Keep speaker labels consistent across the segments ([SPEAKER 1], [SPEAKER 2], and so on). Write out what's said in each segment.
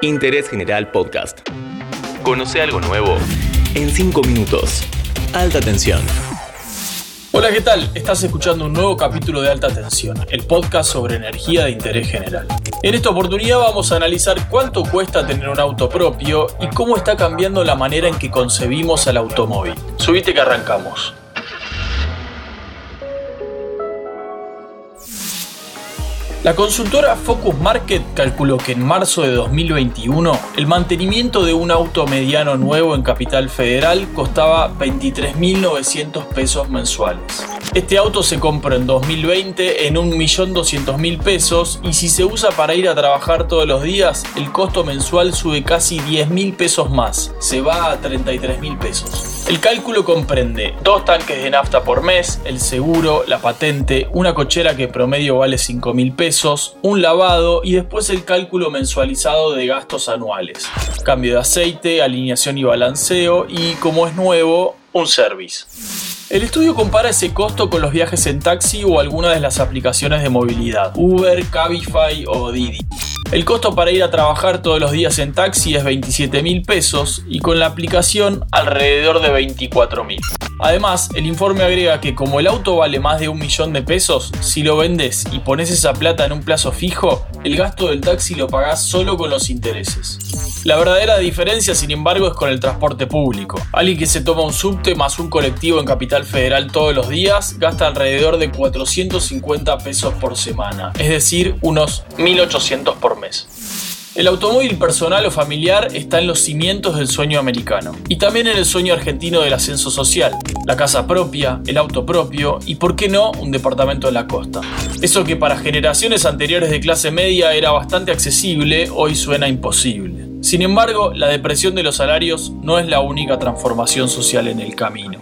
[SPEAKER 1] Interés General Podcast. Conoce algo nuevo en 5 minutos. Alta tensión.
[SPEAKER 2] Hola, ¿qué tal? Estás escuchando un nuevo capítulo de Alta Tensión, el podcast sobre energía de interés general. En esta oportunidad vamos a analizar cuánto cuesta tener un auto propio y cómo está cambiando la manera en que concebimos al automóvil. Subite que arrancamos. La consultora Focus Market calculó que en marzo de 2021 el mantenimiento de un auto mediano nuevo en Capital Federal costaba 23.900 pesos mensuales. Este auto se compró en 2020 en 1.200.000 pesos y si se usa para ir a trabajar todos los días, el costo mensual sube casi 10.000 pesos más, se va a 33.000 pesos. El cálculo comprende dos tanques de nafta por mes, el seguro, la patente, una cochera que promedio vale 5.000 pesos, un lavado y después el cálculo mensualizado de gastos anuales. Cambio de aceite, alineación y balanceo y como es nuevo, un service. El estudio compara ese costo con los viajes en taxi o alguna de las aplicaciones de movilidad, Uber, Cabify o Didi. El costo para ir a trabajar todos los días en taxi es 27 mil pesos y con la aplicación alrededor de 24 mil. Además, el informe agrega que como el auto vale más de un millón de pesos, si lo vendes y pones esa plata en un plazo fijo, el gasto del taxi lo pagás solo con los intereses. La verdadera diferencia, sin embargo, es con el transporte público. Alguien que se toma un subte más un colectivo en Capital Federal todos los días gasta alrededor de 450 pesos por semana, es decir, unos 1800 por mes. El automóvil personal o familiar está en los cimientos del sueño americano y también en el sueño argentino del ascenso social, la casa propia, el auto propio y, por qué no, un departamento en la costa. Eso que para generaciones anteriores de clase media era bastante accesible, hoy suena imposible. Sin embargo, la depresión de los salarios no es la única transformación social en el camino.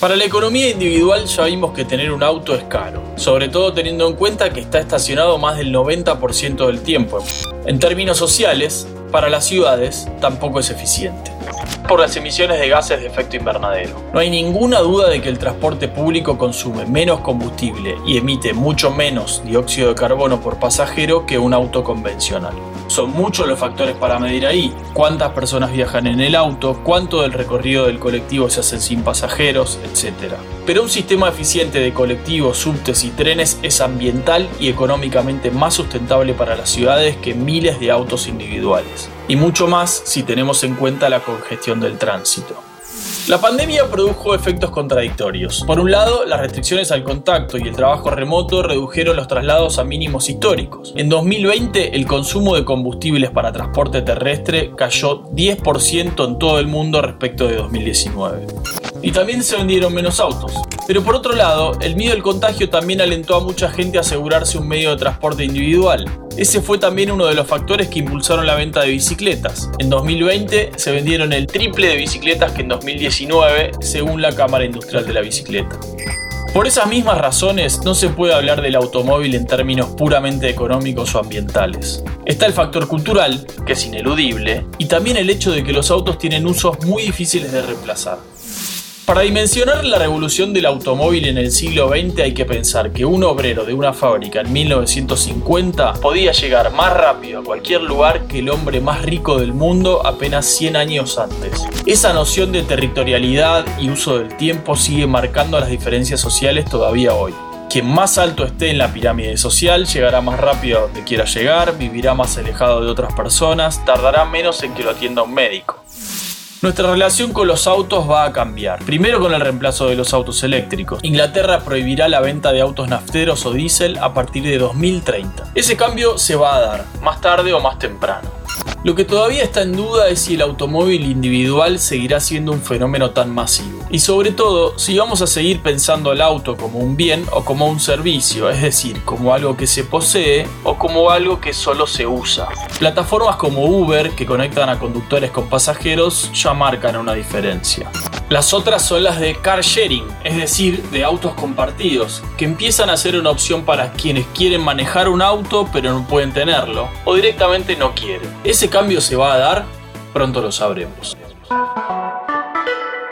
[SPEAKER 2] Para la economía individual ya vimos que tener un auto es caro, sobre todo teniendo en cuenta que está estacionado más del 90% del tiempo. En términos sociales, para las ciudades tampoco es eficiente por las emisiones de gases de efecto invernadero. No hay ninguna duda de que el transporte público consume menos combustible y emite mucho menos dióxido de carbono por pasajero que un auto convencional. Son muchos los factores para medir ahí. Cuántas personas viajan en el auto, cuánto del recorrido del colectivo se hace sin pasajeros, etc. Pero un sistema eficiente de colectivos, subtes y trenes es ambiental y económicamente más sustentable para las ciudades que miles de autos individuales. Y mucho más si tenemos en cuenta la congestión del tránsito. La pandemia produjo efectos contradictorios. Por un lado, las restricciones al contacto y el trabajo remoto redujeron los traslados a mínimos históricos. En 2020, el consumo de combustibles para transporte terrestre cayó 10% en todo el mundo respecto de 2019. Y también se vendieron menos autos. Pero por otro lado, el miedo al contagio también alentó a mucha gente a asegurarse un medio de transporte individual. Ese fue también uno de los factores que impulsaron la venta de bicicletas. En 2020 se vendieron el triple de bicicletas que en 2019, según la Cámara Industrial de la Bicicleta. Por esas mismas razones no se puede hablar del automóvil en términos puramente económicos o ambientales. Está el factor cultural, que es ineludible, y también el hecho de que los autos tienen usos muy difíciles de reemplazar. Para dimensionar la revolución del automóvil en el siglo XX hay que pensar que un obrero de una fábrica en 1950 podía llegar más rápido a cualquier lugar que el hombre más rico del mundo apenas 100 años antes. Esa noción de territorialidad y uso del tiempo sigue marcando las diferencias sociales todavía hoy. Quien más alto esté en la pirámide social llegará más rápido a donde quiera llegar, vivirá más alejado de otras personas, tardará menos en que lo atienda un médico. Nuestra relación con los autos va a cambiar. Primero con el reemplazo de los autos eléctricos. Inglaterra prohibirá la venta de autos nafteros o diésel a partir de 2030. Ese cambio se va a dar, más tarde o más temprano. Lo que todavía está en duda es si el automóvil individual seguirá siendo un fenómeno tan masivo. Y sobre todo, si vamos a seguir pensando al auto como un bien o como un servicio, es decir, como algo que se posee o como algo que solo se usa. Plataformas como Uber, que conectan a conductores con pasajeros, ya marcan una diferencia. Las otras son las de car sharing, es decir, de autos compartidos, que empiezan a ser una opción para quienes quieren manejar un auto pero no pueden tenerlo, o directamente no quieren. ¿Ese cambio se va a dar? Pronto lo sabremos.